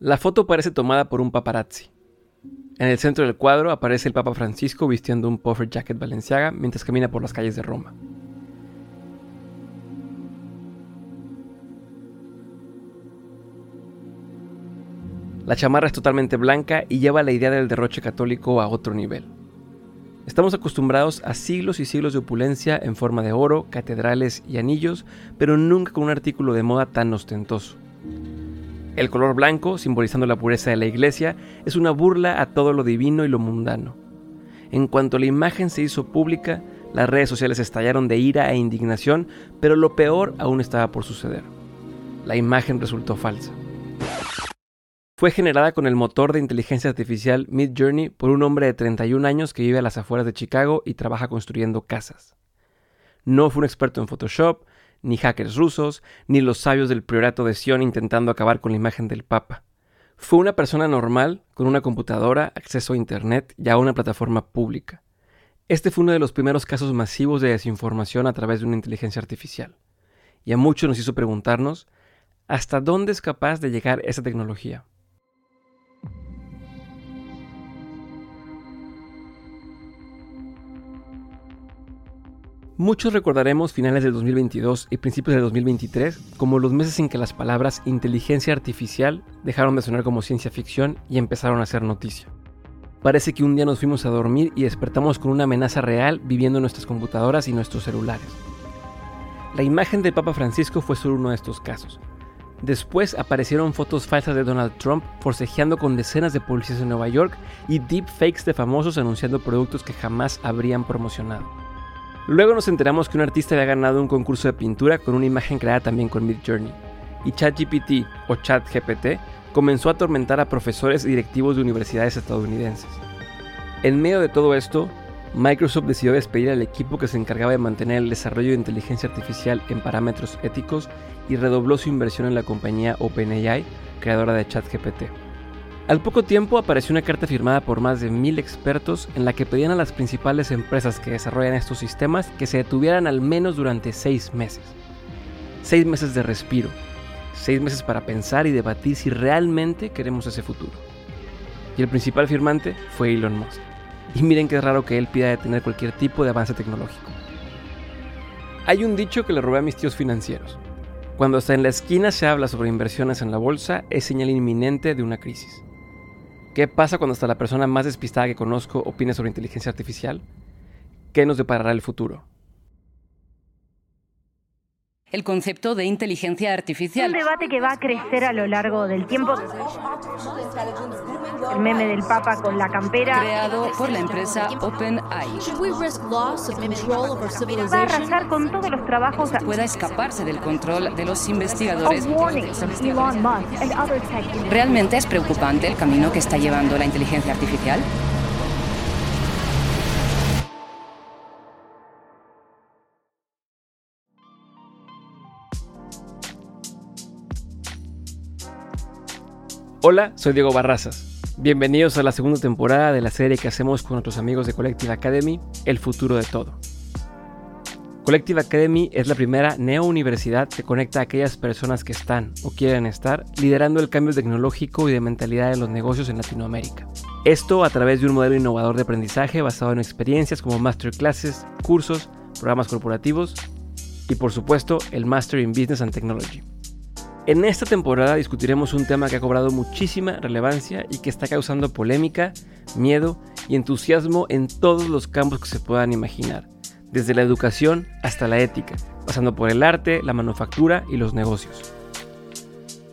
La foto parece tomada por un paparazzi. En el centro del cuadro aparece el Papa Francisco vistiendo un puffer jacket Balenciaga mientras camina por las calles de Roma. La chamarra es totalmente blanca y lleva la idea del derroche católico a otro nivel. Estamos acostumbrados a siglos y siglos de opulencia en forma de oro, catedrales y anillos, pero nunca con un artículo de moda tan ostentoso. El color blanco, simbolizando la pureza de la iglesia, es una burla a todo lo divino y lo mundano. En cuanto la imagen se hizo pública, las redes sociales estallaron de ira e indignación, pero lo peor aún estaba por suceder. La imagen resultó falsa. Fue generada con el motor de inteligencia artificial Midjourney por un hombre de 31 años que vive a las afueras de Chicago y trabaja construyendo casas. No fue un experto en Photoshop, ni hackers rusos, ni los sabios del priorato de Sion intentando acabar con la imagen del Papa. Fue una persona normal, con una computadora, acceso a Internet y a una plataforma pública. Este fue uno de los primeros casos masivos de desinformación a través de una inteligencia artificial. Y a muchos nos hizo preguntarnos, ¿hasta dónde es capaz de llegar esa tecnología? Muchos recordaremos finales de 2022 y principios de 2023 como los meses en que las palabras inteligencia artificial dejaron de sonar como ciencia ficción y empezaron a ser noticia. Parece que un día nos fuimos a dormir y despertamos con una amenaza real viviendo en nuestras computadoras y nuestros celulares. La imagen del Papa Francisco fue solo uno de estos casos. Después aparecieron fotos falsas de Donald Trump forcejeando con decenas de policías en Nueva York y deepfakes de famosos anunciando productos que jamás habrían promocionado. Luego nos enteramos que un artista había ganado un concurso de pintura con una imagen creada también con Midjourney. Y ChatGPT o ChatGPT comenzó a atormentar a profesores y directivos de universidades estadounidenses. En medio de todo esto, Microsoft decidió despedir al equipo que se encargaba de mantener el desarrollo de inteligencia artificial en parámetros éticos y redobló su inversión en la compañía OpenAI, creadora de ChatGPT. Al poco tiempo apareció una carta firmada por más de mil expertos en la que pedían a las principales empresas que desarrollan estos sistemas que se detuvieran al menos durante seis meses. Seis meses de respiro. Seis meses para pensar y debatir si realmente queremos ese futuro. Y el principal firmante fue Elon Musk. Y miren qué raro que él pida detener cualquier tipo de avance tecnológico. Hay un dicho que le robé a mis tíos financieros. Cuando hasta en la esquina se habla sobre inversiones en la bolsa, es señal inminente de una crisis. ¿Qué pasa cuando hasta la persona más despistada que conozco opine sobre inteligencia artificial? ¿Qué nos deparará el futuro? El concepto de inteligencia artificial. Un debate que va a crecer a lo largo del tiempo. El meme del Papa con la campera. Creado por la empresa OpenAI. Va a arrasar con todos los trabajos. Pueda escaparse del control de los investigadores. ¿Realmente es preocupante el camino que está llevando la inteligencia artificial? Hola, soy Diego Barrazas. Bienvenidos a la segunda temporada de la serie que hacemos con nuestros amigos de Collective Academy, El futuro de todo. Collective Academy es la primera neo-universidad que conecta a aquellas personas que están o quieren estar liderando el cambio tecnológico y de mentalidad de los negocios en Latinoamérica. Esto a través de un modelo innovador de aprendizaje basado en experiencias como masterclasses, cursos, programas corporativos y por supuesto el Master in Business and Technology. En esta temporada discutiremos un tema que ha cobrado muchísima relevancia y que está causando polémica, miedo y entusiasmo en todos los campos que se puedan imaginar, desde la educación hasta la ética, pasando por el arte, la manufactura y los negocios.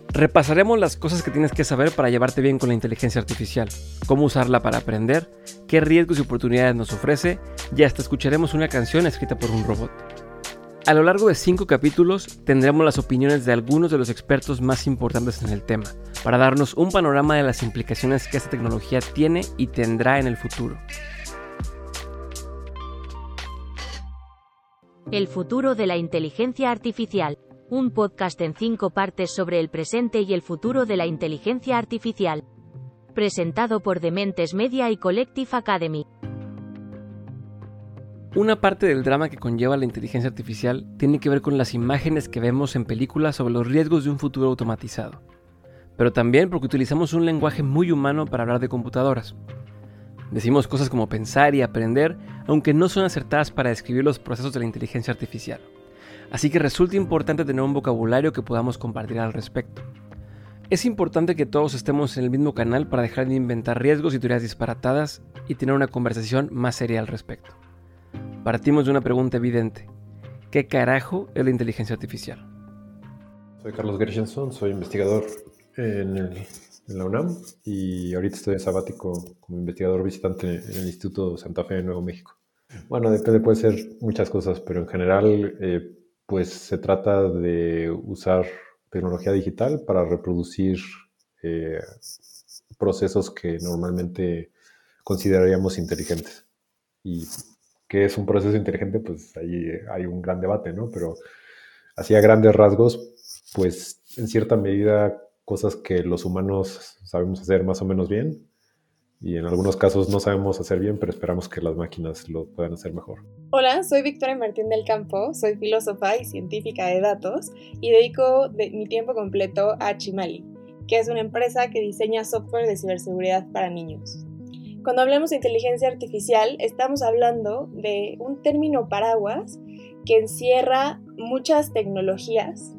Repasaremos las cosas que tienes que saber para llevarte bien con la inteligencia artificial, cómo usarla para aprender, qué riesgos y oportunidades nos ofrece y hasta escucharemos una canción escrita por un robot. A lo largo de cinco capítulos tendremos las opiniones de algunos de los expertos más importantes en el tema, para darnos un panorama de las implicaciones que esta tecnología tiene y tendrá en el futuro. El futuro de la inteligencia artificial, un podcast en cinco partes sobre el presente y el futuro de la inteligencia artificial. Presentado por Dementes Media y Collective Academy. Una parte del drama que conlleva la inteligencia artificial tiene que ver con las imágenes que vemos en películas sobre los riesgos de un futuro automatizado. pero también porque utilizamos un lenguaje muy humano para hablar de computadoras. Decimos cosas como pensar y aprender, aunque no son acertadas para describir los procesos de la inteligencia artificial. Así que resulta importante tener un vocabulario que podamos compartir al respecto. Es importante que todos estemos en el mismo canal para dejar de inventar riesgos y teorías disparatadas y tener una conversación más seria al respecto. Partimos de una pregunta evidente. ¿Qué carajo es la inteligencia artificial? Soy Carlos Gershenson, soy investigador en, la UNAM y ahorita estoy en sabático como investigador visitante en el Instituto Santa Fe de Nuevo México. Bueno, depende, puede ser muchas cosas, pero en general, eh, pues se trata de usar tecnología digital para reproducir eh, procesos que normalmente consideraríamos inteligentes. Y qué es un proceso inteligente, pues ahí hay un gran debate, ¿no? Pero así a grandes rasgos, pues en cierta medida cosas que los humanos sabemos hacer más o menos bien y en algunos casos no sabemos hacer bien, pero esperamos que las máquinas lo puedan hacer mejor. Hola, soy Victoria Martín del Campo, soy filósofa y científica de datos y dedico mi tiempo completo a Chimali, que es una empresa que diseña software de ciberseguridad para niños. Cuando hablamos de inteligencia artificial, estamos hablando de un término paraguas que encierra muchas tecnologías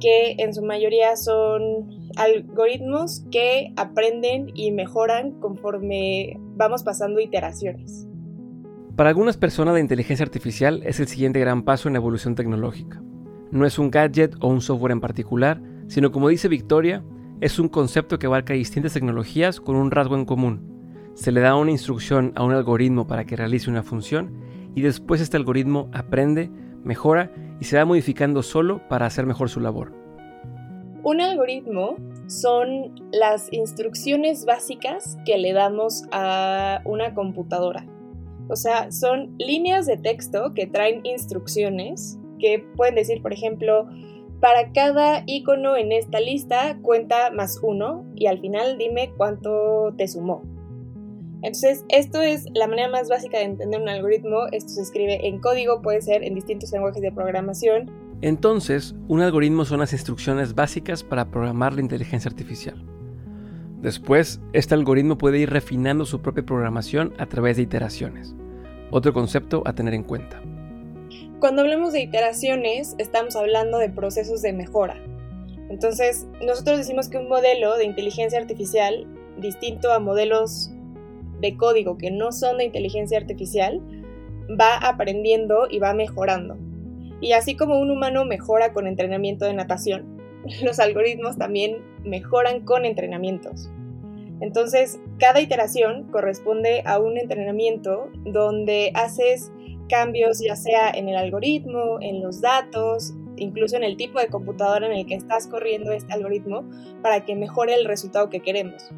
que en su mayoría son algoritmos que aprenden y mejoran conforme vamos pasando iteraciones. Para algunas personas la inteligencia artificial es el siguiente gran paso en la evolución tecnológica. No es un gadget o un software en particular, sino como dice Victoria, es un concepto que abarca distintas tecnologías con un rasgo en común. Se le da una instrucción a un algoritmo para que realice una función y después este algoritmo aprende, mejora y se va modificando solo para hacer mejor su labor. Un algoritmo son las instrucciones básicas que le damos a una computadora. O sea, son líneas de texto que traen instrucciones que pueden decir, por ejemplo, para cada icono en esta lista cuenta más uno y al final dime cuánto te sumó. Entonces, esto es la manera más básica de entender un algoritmo. Esto se escribe en código, puede ser en distintos lenguajes de programación. Entonces, un algoritmo son las instrucciones básicas para programar la inteligencia artificial. Después, este algoritmo puede ir refinando su propia programación a través de iteraciones. Otro concepto a tener en cuenta. Cuando hablamos de iteraciones, estamos hablando de procesos de mejora. Entonces, nosotros decimos que un modelo de inteligencia artificial, distinto a modelos de código que no son de inteligencia artificial, va aprendiendo y va mejorando. Y así como un humano mejora con entrenamiento de natación, los algoritmos también mejoran con entrenamientos. Entonces, cada iteración corresponde a un entrenamiento donde haces cambios ya sea en el algoritmo, en los datos, incluso en el tipo de computadora en el que estás corriendo este algoritmo para que mejore el resultado que queremos.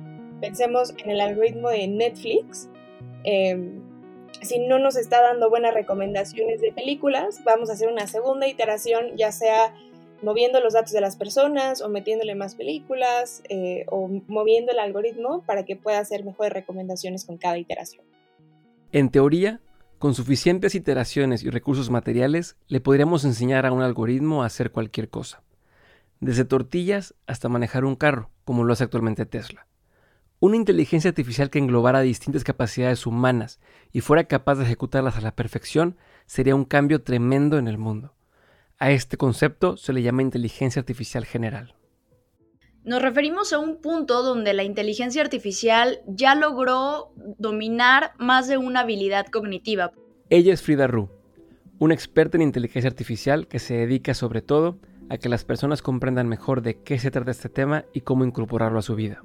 Pensemos en el algoritmo de Netflix. Em, si no nos está dando buenas recomendaciones de películas, vamos a hacer una segunda iteración, ya sea moviendo los datos de las personas o metiéndole más películas eh, o moviendo el algoritmo para que pueda hacer mejores recomendaciones con cada iteración. En teoría, con suficientes iteraciones y recursos materiales, le podríamos enseñar a un algoritmo a hacer cualquier cosa, desde tortillas hasta manejar un carro, como lo hace actualmente Tesla. Una inteligencia artificial que englobara distintas capacidades humanas y fuera capaz de ejecutarlas a la perfección sería un cambio tremendo en el mundo. A este concepto se le llama inteligencia artificial general. Nos referimos a un punto donde la inteligencia artificial ya logró dominar más de una habilidad cognitiva. Ella es Frida Ru, una experta en inteligencia artificial que se dedica sobre todo a que las personas comprendan mejor de qué se trata este tema y cómo incorporarlo a su vida.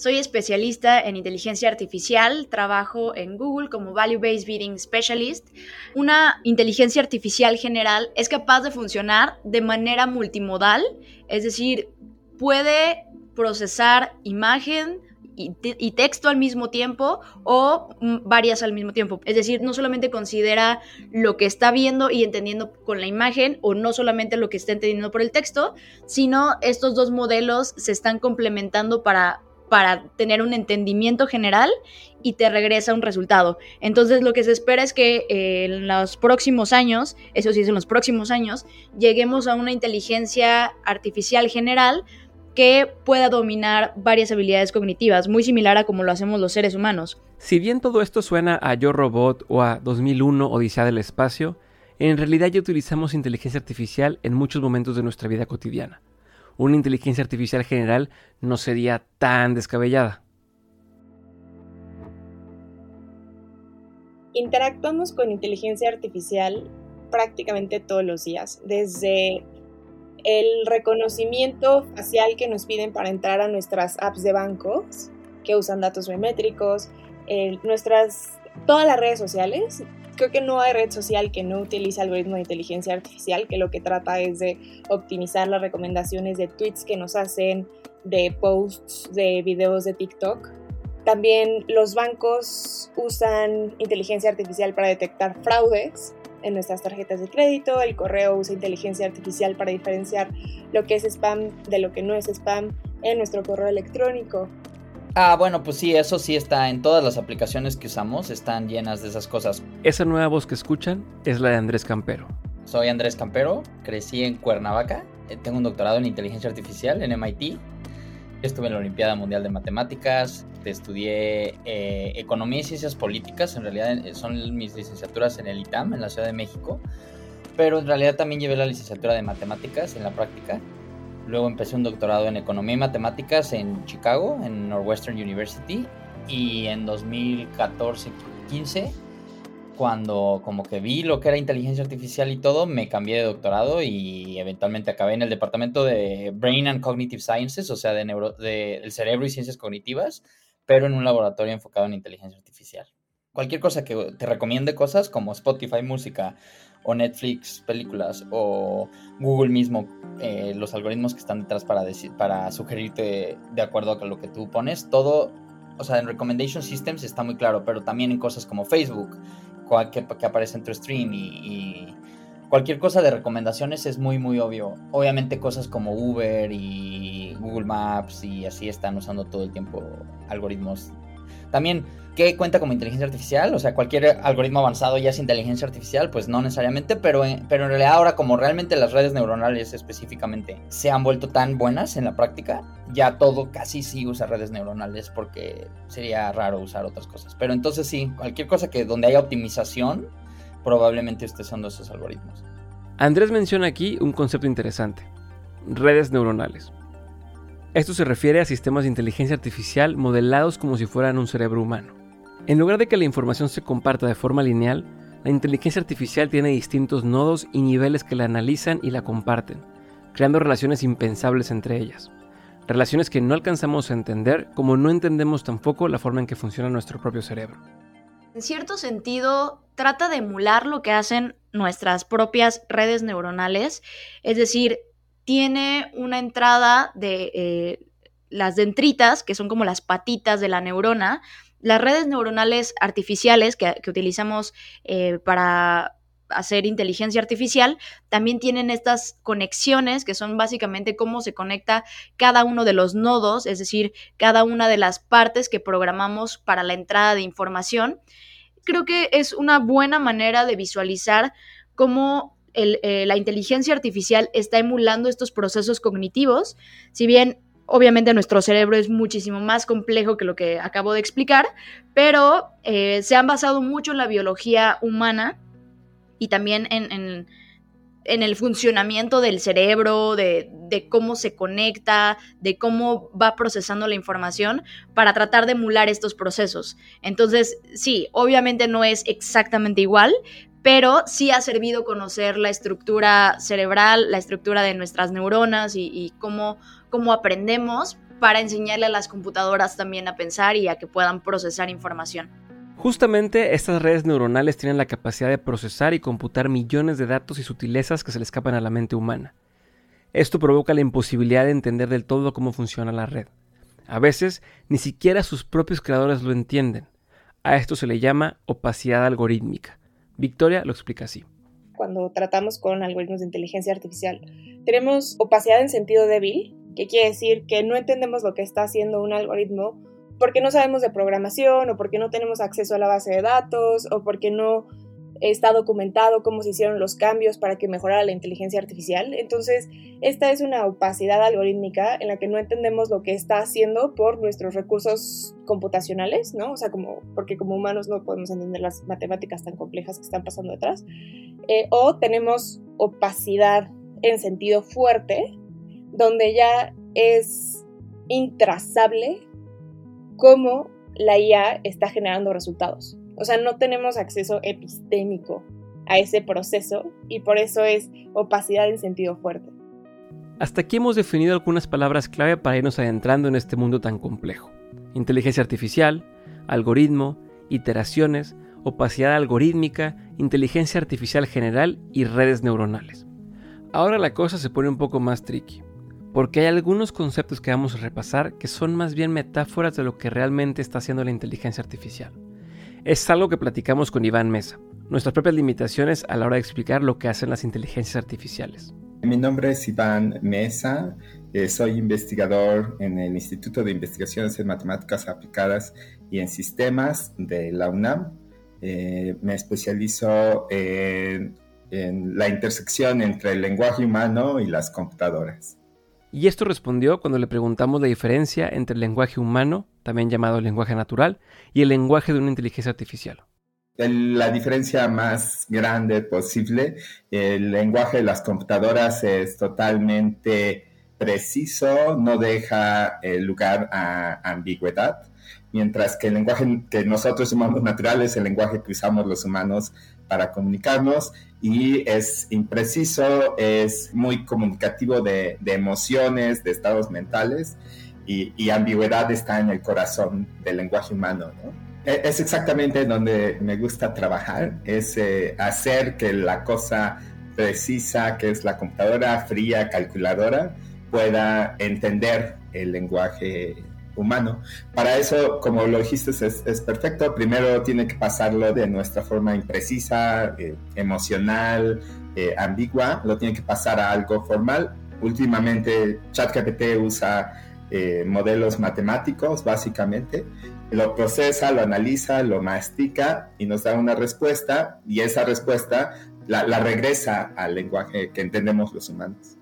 Soy especialista en inteligencia artificial, trabajo en Google como Value Based Bidding Specialist. Una inteligencia artificial general es capaz de funcionar de manera multimodal, es decir, puede procesar imagen, y, texto al mismo tiempo o varias al mismo tiempo. Es decir, no solamente considera lo que está viendo y entendiendo con la imagen o no solamente lo que está entendiendo por el texto, sino estos dos modelos se están complementando para para tener un entendimiento general y te regresa un resultado. Entonces lo que se espera es que eh, en los próximos años, eso sí es en los próximos años, lleguemos a una inteligencia artificial general que pueda dominar varias habilidades cognitivas, muy similar a como lo hacemos los seres humanos. Si bien todo esto suena a Yo Robot o a 2001 Odisea del Espacio, en realidad ya utilizamos inteligencia artificial en muchos momentos de nuestra vida cotidiana. Una inteligencia artificial general no sería tan descabellada. Interactuamos con inteligencia artificial prácticamente todos los días, desde el reconocimiento facial que nos piden para entrar a nuestras apps de bancos, que usan datos biométricos, nuestras, todas las redes sociales. Creo que no hay red social que no utilice algoritmos de inteligencia artificial, que lo que trata es de optimizar las recomendaciones de tweets que nos hacen, de posts, de videos de TikTok. También los bancos usan inteligencia artificial para detectar fraudes en nuestras tarjetas de crédito, el correo usa inteligencia artificial para diferenciar lo que es spam de lo que no es spam en nuestro correo electrónico. Ah, bueno, pues sí, eso sí está en todas las aplicaciones que usamos, están llenas de esas cosas. Esa nueva voz que escuchan es la de Andrés Campero. Soy Andrés Campero, crecí en Cuernavaca, eh, tengo un doctorado en inteligencia artificial en MIT, estuve en la Olimpiada Mundial de Matemáticas, estudié eh, Economía y Ciencias Políticas, en realidad eh, son mis licenciaturas en el ITAM, en la Ciudad de México, pero en realidad también llevé la licenciatura de Matemáticas en la práctica. Luego empecé un doctorado en Economía y Matemáticas en Chicago, en Northwestern University, y en 2014-15 cuando como que vi lo que era inteligencia artificial y todo, me cambié de doctorado y eventualmente acabé en el departamento de Brain and Cognitive Sciences, o sea, de, neuro, de del cerebro y ciencias cognitivas, pero en un laboratorio enfocado en inteligencia artificial. Cualquier cosa que te recomiende cosas como Spotify música o Netflix películas o Google mismo, eh, los algoritmos que están detrás para, decir, para sugerirte de acuerdo a lo que tú pones, todo, o sea, en Recommendation Systems está muy claro, pero también en cosas como Facebook, que, aparece en tu stream y cualquier cosa de recomendaciones es muy muy obvio. Obviamente cosas como Uber y Google Maps y así están usando todo el tiempo algoritmos. También, ¿qué cuenta como inteligencia artificial? O sea, cualquier algoritmo avanzado ya es inteligencia artificial, pues no necesariamente, pero en, pero en realidad ahora como realmente las redes neuronales específicamente se han vuelto tan buenas en la práctica, ya todo casi sí usa redes neuronales porque sería raro usar otras cosas. Pero entonces sí, cualquier cosa que donde haya optimización, probablemente esté usando esos algoritmos. Andrés menciona aquí un concepto interesante, redes neuronales. Esto se refiere a sistemas de inteligencia artificial modelados como si fueran un cerebro humano. En lugar de que la información se comparta de forma lineal, la inteligencia artificial tiene distintos nodos y niveles que la analizan y la comparten, creando relaciones impensables entre ellas. Relaciones que no alcanzamos a entender como no entendemos tampoco la forma en que funciona nuestro propio cerebro. En cierto sentido, trata de emular lo que hacen nuestras propias redes neuronales, es decir, tiene una entrada de eh, las dendritas, que son como las patitas de la neurona. Las redes neuronales artificiales que, utilizamos eh, para hacer inteligencia artificial, también tienen estas conexiones que son básicamente cómo se conecta cada uno de los nodos, es decir, cada una de las partes que programamos para la entrada de información. Creo que es una buena manera de visualizar cómo eh, la inteligencia artificial está emulando estos procesos cognitivos, si bien obviamente nuestro cerebro es muchísimo más complejo que lo que acabo de explicar, pero eh, se han basado mucho en la biología humana y también en, el funcionamiento del cerebro, de, de, cómo se conecta, de cómo va procesando la información para tratar de emular estos procesos. Entonces, sí, obviamente no es exactamente igual, pero sí ha servido conocer la estructura cerebral, la estructura de nuestras neuronas y, cómo, cómo aprendemos para enseñarle a las computadoras también a pensar y a que puedan procesar información. Justamente estas redes neuronales tienen la capacidad de procesar y computar millones de datos y sutilezas que se le escapan a la mente humana. Esto provoca la imposibilidad de entender del todo cómo funciona la red. A veces, ni siquiera sus propios creadores lo entienden. A esto se le llama opacidad algorítmica. Victoria lo explica así. Cuando tratamos con algoritmos de inteligencia artificial, tenemos opacidad en sentido débil, que quiere decir que no entendemos lo que está haciendo un algoritmo porque no sabemos de programación o porque no tenemos acceso a la base de datos o porque no está documentado cómo se hicieron los cambios para que mejorara la inteligencia artificial. Entonces, esta es una opacidad algorítmica en la que no entendemos lo que está haciendo por nuestros recursos computacionales, ¿no? O sea, como, porque como humanos no podemos entender las matemáticas tan complejas que están pasando detrás. Eh, o tenemos opacidad en sentido fuerte, donde ya es intrazable cómo la IA está generando resultados. O sea, no tenemos acceso epistémico a ese proceso y por eso es opacidad en sentido fuerte. Hasta aquí hemos definido algunas palabras clave para irnos adentrando en este mundo tan complejo. Inteligencia artificial, algoritmo, iteraciones, opacidad algorítmica, inteligencia artificial general y redes neuronales. Ahora la cosa se pone un poco más tricky, porque hay algunos conceptos que vamos a repasar que son más bien metáforas de lo que realmente está haciendo la inteligencia artificial. Es algo que platicamos con Iván Mesa, nuestras propias limitaciones a la hora de explicar lo que hacen las inteligencias artificiales. Mi nombre es Iván Mesa, eh, soy investigador en el Instituto de Investigaciones en Matemáticas Aplicadas y en Sistemas de la UNAM. Eh, me especializo en en la intersección entre el lenguaje humano y las computadoras. Y esto respondió cuando le preguntamos la diferencia entre el lenguaje humano, también llamado lenguaje natural, y el lenguaje de una inteligencia artificial. La diferencia más grande posible, el lenguaje de las computadoras es totalmente preciso, no deja lugar a ambigüedad, mientras que el lenguaje que nosotros llamamos natural es el lenguaje que usamos los humanos para comunicarnos y es impreciso, es muy comunicativo de, emociones, de estados mentales y, ambigüedad está en el corazón del lenguaje humano. E, es exactamente donde me gusta trabajar, es eh, hacer que la cosa precisa, que es la computadora fría, calculadora, pueda entender el lenguaje humano. Para eso, como lo dijiste, es, perfecto. Primero tiene que pasarlo de nuestra forma imprecisa, eh, emocional, eh, ambigua, lo tiene que pasar a algo formal. Últimamente, ChatGPT usa eh, modelos matemáticos, básicamente. Lo procesa, lo analiza, lo mastica y nos da una respuesta y esa respuesta la, la regresa al lenguaje que entendemos los humanos.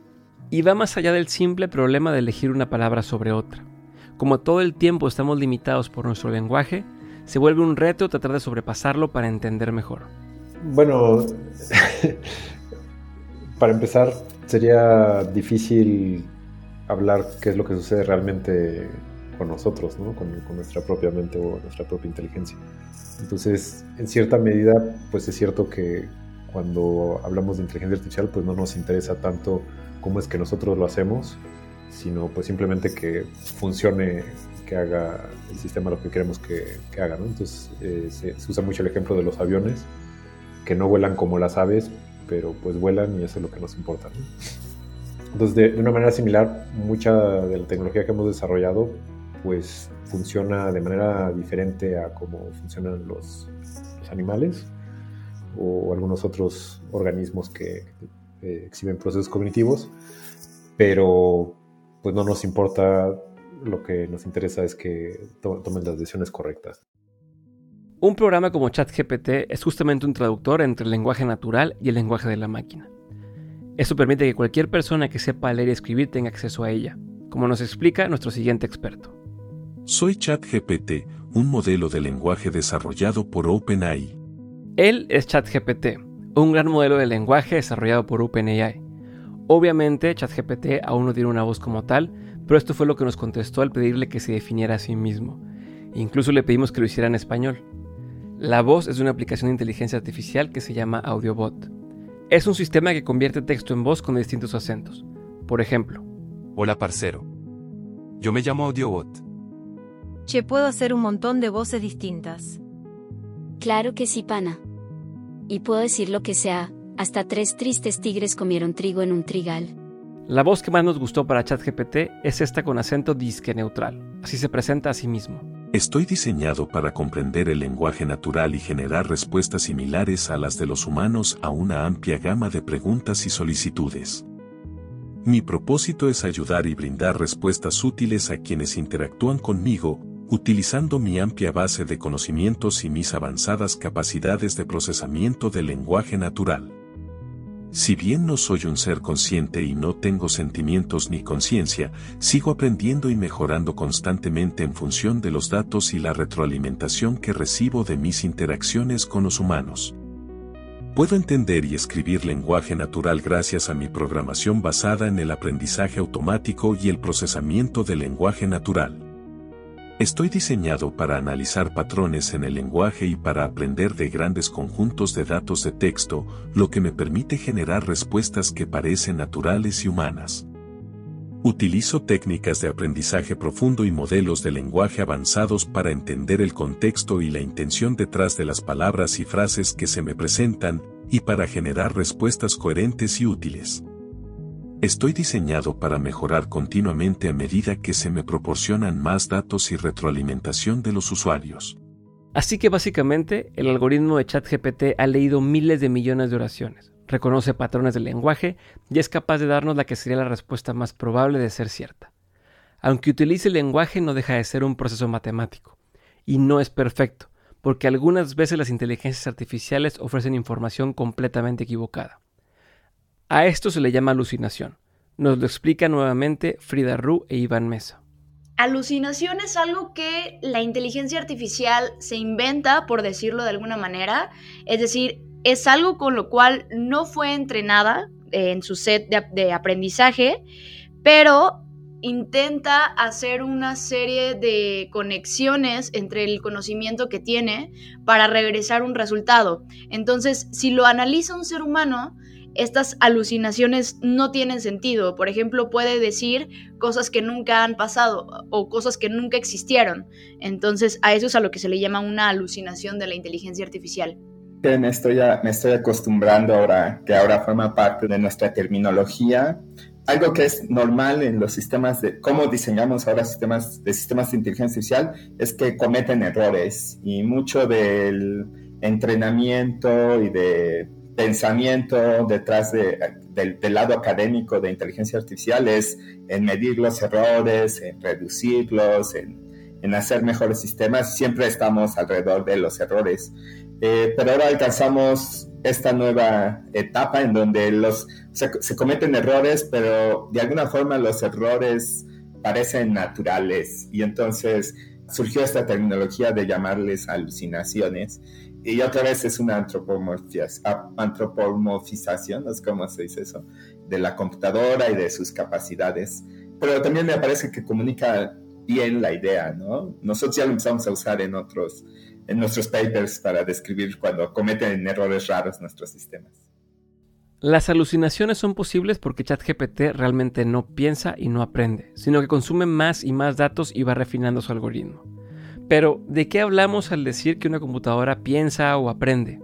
Y va más allá del simple problema de elegir una palabra sobre otra. Como todo el tiempo estamos limitados por nuestro lenguaje, se vuelve un reto tratar de sobrepasarlo para entender mejor. Bueno, para empezar, sería difícil hablar qué es lo que sucede realmente con nosotros, ¿no? con, nuestra propia mente o nuestra propia inteligencia. Entonces, en cierta medida, pues es cierto que cuando hablamos de inteligencia artificial, pues no nos interesa tanto cómo es que nosotros lo hacemos, sino pues simplemente que funcione, que haga el sistema lo que queremos que, haga. ¿no? Entonces eh, se, usa mucho el ejemplo de los aviones, que no vuelan como las aves, pero pues vuelan y eso es lo que nos importa. Entonces de, una manera similar, mucha de la tecnología que hemos desarrollado pues funciona de manera diferente a cómo funcionan los, animales o algunos otros organismos que eh, exhiben procesos cognitivos, pero pues no nos importa, lo que nos interesa es que tomen las decisiones correctas. Un programa como ChatGPT es justamente un traductor entre el lenguaje natural y el lenguaje de la máquina. Eso permite que cualquier persona que sepa leer y escribir tenga acceso a ella, como nos explica nuestro siguiente experto. Soy ChatGPT, un modelo de lenguaje desarrollado por OpenAI. Él es ChatGPT, un gran modelo de lenguaje desarrollado por OpenAI. Obviamente ChatGPT aún no tiene una voz como tal, pero esto fue lo que nos contestó al pedirle que se definiera a sí mismo. Incluso le pedimos que lo hiciera en español. La voz es de una aplicación de inteligencia artificial que se llama AudioBot. Es un sistema que convierte texto en voz con distintos acentos. Por ejemplo, Hola parcero. Yo me llamo AudioBot. Che, puedo hacer un montón de voces distintas. Claro que sí, pana. Y puedo decir lo que sea, hasta tres tristes tigres comieron trigo en un trigal. La voz que más nos gustó para ChatGPT es esta con acento disque neutral. Así se presenta a sí mismo. Estoy diseñado para comprender el lenguaje natural y generar respuestas similares a las de los humanos a una amplia gama de preguntas y solicitudes. Mi propósito es ayudar y brindar respuestas útiles a quienes interactúan conmigo, utilizando mi amplia base de conocimientos y mis avanzadas capacidades de procesamiento del lenguaje natural. Si bien no soy un ser consciente y no tengo sentimientos ni conciencia, sigo aprendiendo y mejorando constantemente en función de los datos y la retroalimentación que recibo de mis interacciones con los humanos. Puedo entender y escribir lenguaje natural gracias a mi programación basada en el aprendizaje automático y el procesamiento del lenguaje natural. Estoy diseñado para analizar patrones en el lenguaje y para aprender de grandes conjuntos de datos de texto, lo que me permite generar respuestas que parecen naturales y humanas. Utilizo técnicas de aprendizaje profundo y modelos de lenguaje avanzados para entender el contexto y la intención detrás de las palabras y frases que se me presentan, y para generar respuestas coherentes y útiles. Estoy diseñado para mejorar continuamente a medida que se me proporcionan más datos y retroalimentación de los usuarios. Así que básicamente el algoritmo de ChatGPT ha leído miles de millones de oraciones, reconoce patrones del lenguaje y es capaz de darnos la que sería la respuesta más probable de ser cierta. Aunque utilice el lenguaje no deja de ser un proceso matemático. Y no es perfecto, porque algunas veces las inteligencias artificiales ofrecen información completamente equivocada. A esto se le llama alucinación. Nos lo explica nuevamente Frida Ru e Iván Mesa. Alucinación es algo que la inteligencia artificial se inventa, por decirlo de alguna manera. Es decir, es algo con lo cual no fue entrenada en su set de, de aprendizaje, pero intenta hacer una serie de conexiones entre el conocimiento que tiene para regresar un resultado. Entonces, si lo analiza un ser humano, estas alucinaciones no tienen sentido. Por ejemplo, puede decir cosas que nunca han pasado o cosas que nunca existieron. Entonces, a eso es a lo que se le llama una alucinación de la inteligencia artificial. Me estoy, me estoy acostumbrando ahora, que ahora forma parte de nuestra terminología. Algo que es normal en los sistemas de cómo diseñamos ahora sistemas de sistemas de inteligencia artificial es que cometen errores y mucho del entrenamiento y de pensamiento detrás del lado académico de inteligencia artificial es en medir los errores, en reducirlos, en, hacer mejores sistemas. Siempre estamos alrededor de los errores. Eh, pero ahora alcanzamos esta nueva etapa en donde los, se, cometen errores, pero de alguna forma los errores parecen naturales. Y entonces surgió esta terminología de llamarles alucinaciones y otra vez es una antropomorfización, no sé cómo se dice eso, de la computadora y de sus capacidades. Pero también me parece que comunica bien la idea, ¿no? Nosotros ya lo empezamos a usar en otros, en nuestros papers para describir cuando cometen errores raros nuestros sistemas. Las alucinaciones son posibles porque ChatGPT realmente no piensa y no aprende, sino que consume más y más datos y va refinando su algoritmo. Pero, ¿de qué hablamos al decir que una computadora piensa o aprende?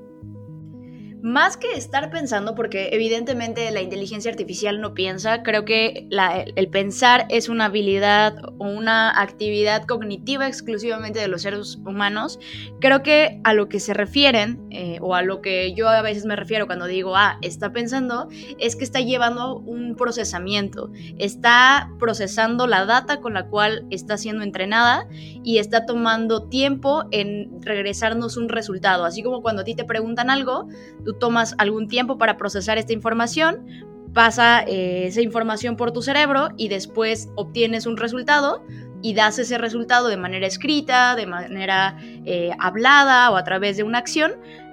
Más que estar pensando, porque evidentemente la inteligencia artificial no piensa, creo que el pensar es una habilidad o una actividad cognitiva exclusivamente de los seres humanos. Creo que a lo que se refieren, eh, o a lo que yo a veces me refiero cuando digo, ah, está pensando, es que está llevando un procesamiento, está procesando la data con la cual está siendo entrenada y está tomando tiempo en regresarnos un resultado. Así como cuando a ti te preguntan algo, tú tomas algún tiempo para procesar esta información, pasa eh, esa información por tu cerebro y después obtienes un resultado y das ese resultado de manera escrita, de manera eh, hablada o a través de una acción.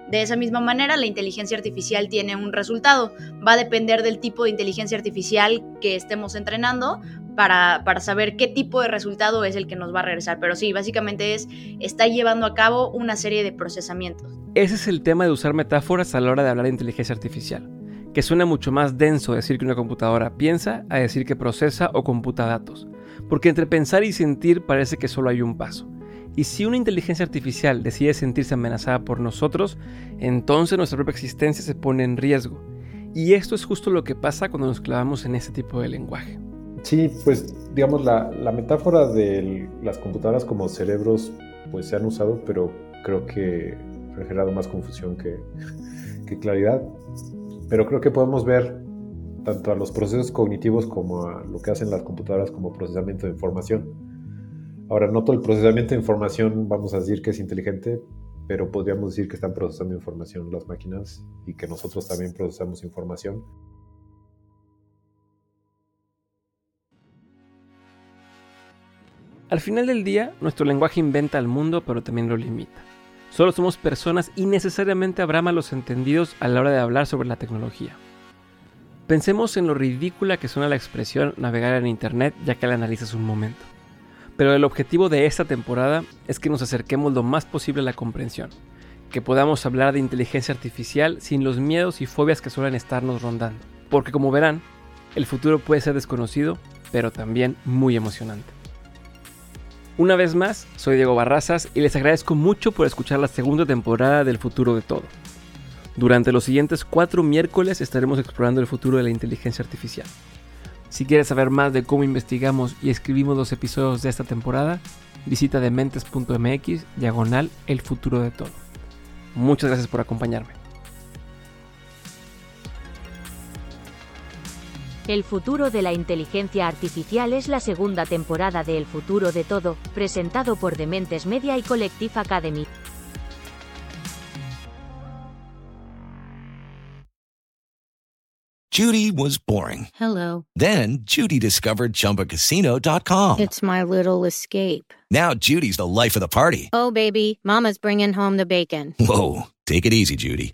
De esa misma manera, la inteligencia artificial tiene un resultado. Va a depender del tipo de inteligencia artificial que estemos entrenando para, para, saber qué tipo de resultado es el que nos va a regresar. Pero sí, básicamente es, está llevando a cabo una serie de procesamientos. Ese es el tema de usar metáforas a la hora de hablar de inteligencia artificial, que suena mucho más denso decir que una computadora piensa a decir que procesa o computa datos, porque entre pensar y sentir parece que solo hay un paso. Y si una inteligencia artificial decide sentirse amenazada por nosotros, entonces nuestra propia existencia se pone en riesgo. Y esto es justo lo que pasa cuando nos clavamos en ese tipo de lenguaje. Sí, pues digamos la, la metáfora de las computadoras como cerebros pues se han usado, pero creo que generado más confusión que, claridad. Pero creo que podemos ver tanto a los procesos cognitivos como a lo que hacen las computadoras como procesamiento de información. Ahora, no todo el procesamiento de información vamos a decir que es inteligente, pero podríamos decir que están procesando información las máquinas y que nosotros también procesamos información. Al final del día, nuestro lenguaje inventa al mundo, pero también lo limita. Solo somos personas y necesariamente habrá malos entendidos a la hora de hablar sobre la tecnología. Pensemos en lo ridícula que suena la expresión navegar en Internet ya que la analizas un momento. Pero el objetivo de esta temporada es que nos acerquemos lo más posible a la comprensión, que podamos hablar de inteligencia artificial sin los miedos y fobias que suelen estarnos rondando. Porque como verán, el futuro puede ser desconocido, pero también muy emocionante. Una vez más, soy Diego Barrazas y les agradezco mucho por escuchar la segunda temporada del futuro de todo. Durante los siguientes cuatro miércoles estaremos explorando el futuro de la inteligencia artificial. Si quieres saber más de cómo investigamos y escribimos los episodios de esta temporada, visita dementes.mx diagonal el futuro de todo. Muchas gracias por acompañarme. El futuro de la inteligencia artificial es la segunda temporada de El futuro de todo, presentado por Dementes Media y Collective Academy. Judy was boring. Hello. Then Judy discovered ChumbaCasino.com. It's my little escape. Now Judy's the life of the party. Oh, baby, Mama's bringing home the bacon. Whoa, take it easy, Judy.